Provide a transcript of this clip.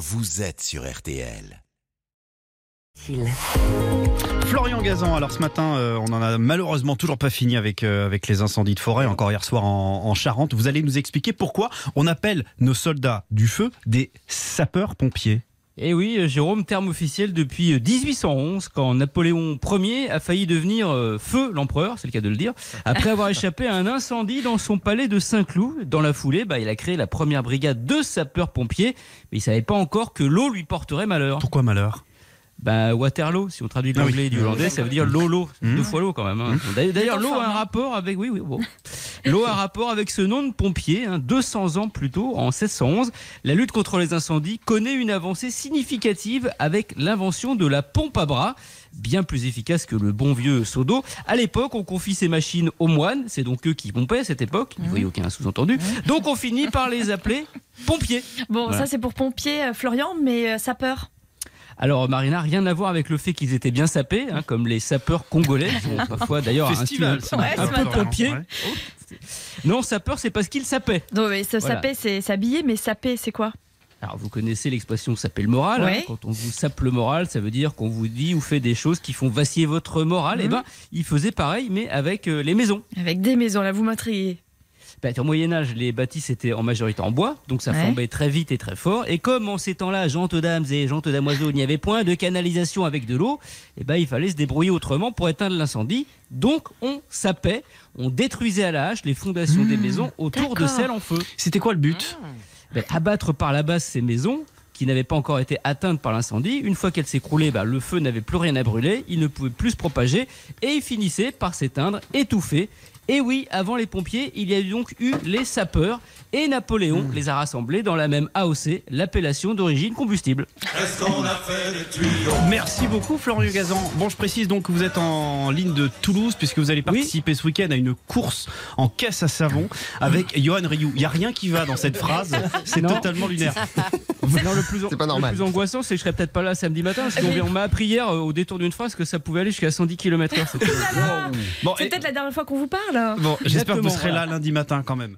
vous êtes sur RTL. Florian Gazan, alors ce matin, euh, on en a malheureusement toujours pas fini avec, euh, avec les incendies de forêt, encore hier soir en, en Charente. Vous allez nous expliquer pourquoi on appelle nos soldats du feu des sapeurs-pompiers. Eh oui, euh, Jérôme, terme officiel depuis euh, 1811, quand Napoléon Ier a failli devenir euh, feu l'empereur, c'est le cas de le dire, après avoir échappé à un incendie dans son palais de Saint-Cloud. Dans la foulée, bah, il a créé la première brigade de sapeurs-pompiers, mais il savait pas encore que l'eau lui porterait malheur. Pourquoi malheur? Bah, Waterloo, si on traduit de Ah oui. l'anglais et du hollandais, ça veut dire l'eau-l'eau. Mmh. Deux fois l'eau quand même. hein. D'ailleurs- D'ailleurs, l'eau a un rapport avec. Oui, oui, bon. L'eau a rapport avec ce nom de pompier. hein. 200 ans plus tôt, en 1611, la lutte contre les incendies connaît une avancée significative avec l'invention de la pompe à bras. Bien plus efficace que le bon vieux seau d'eau. À l'époque, on confie ces machines aux moines. C'est donc eux qui pompaient à cette époque. Vous voyez aucun sous-entendu. Donc on finit par les appeler pompiers. Bon, Voilà. ça c'est pour pompier, euh, Florian, mais euh, sapeur. Alors, Marina, rien à voir avec le fait qu'ils étaient bien sapés, hein, comme les sapeurs congolais, qui ont parfois d'ailleurs un style un, Ouais, peu pompier. Ouais. Non, sapeur, c'est parce qu'ils sapaient. Non, mais se Voilà. saper, c'est s'habiller, mais saper, c'est quoi? Alors, vous connaissez l'expression saper le moral. hein. Ouais. Quand on vous sape le moral, ça veut dire qu'on vous dit ou fait des choses qui font vaciller votre moral. Mhm. Et ben, ils faisaient pareil, mais avec euh, les maisons. Avec des maisons, là, vous m'intriguez. Bah, au Moyen Âge, les bâtisses étaient en majorité en bois, donc ça Ouais. flambait très vite et très fort. Et comme en ces temps-là, gentes dames et gentes damoiseaux, il n'y avait point de canalisation avec de l'eau, et ben il fallait se débrouiller autrement pour éteindre l'incendie. Donc on sapait, on détruisait à la hache les fondations des maisons autour de celles en feu. C'était quoi le but Ben, abattre par la base ces maisons qui n'avaient pas encore été atteintes par l'incendie. Une fois qu'elles s'écroulaient, ben, le feu n'avait plus rien à brûler, il ne pouvait plus se propager et il finissait par s'éteindre, étouffé. Et oui, avant les pompiers, il y a donc eu les sapeurs et Napoléon les a rassemblés dans la même AOC, l'appellation d'origine combustible. Merci beaucoup Florian Gazan. Bon, je précise donc que vous êtes en ligne de Toulouse puisque vous allez participer ce week-end à une course en caisse à savon avec Johan Rioux. Il n'y a rien qui va dans cette phrase, c'est totalement lunaire. Non, le plus, C'est pas normal. le plus angoissant, c'est que je serais peut-être pas là samedi matin, parce qu'on m'a appris hier euh, au détour d'une phrase que ça pouvait aller jusqu'à 110 km/h. C'est peut-être la dernière fois qu'on vous parle. Bon j'espère que vous serez là lundi matin quand même.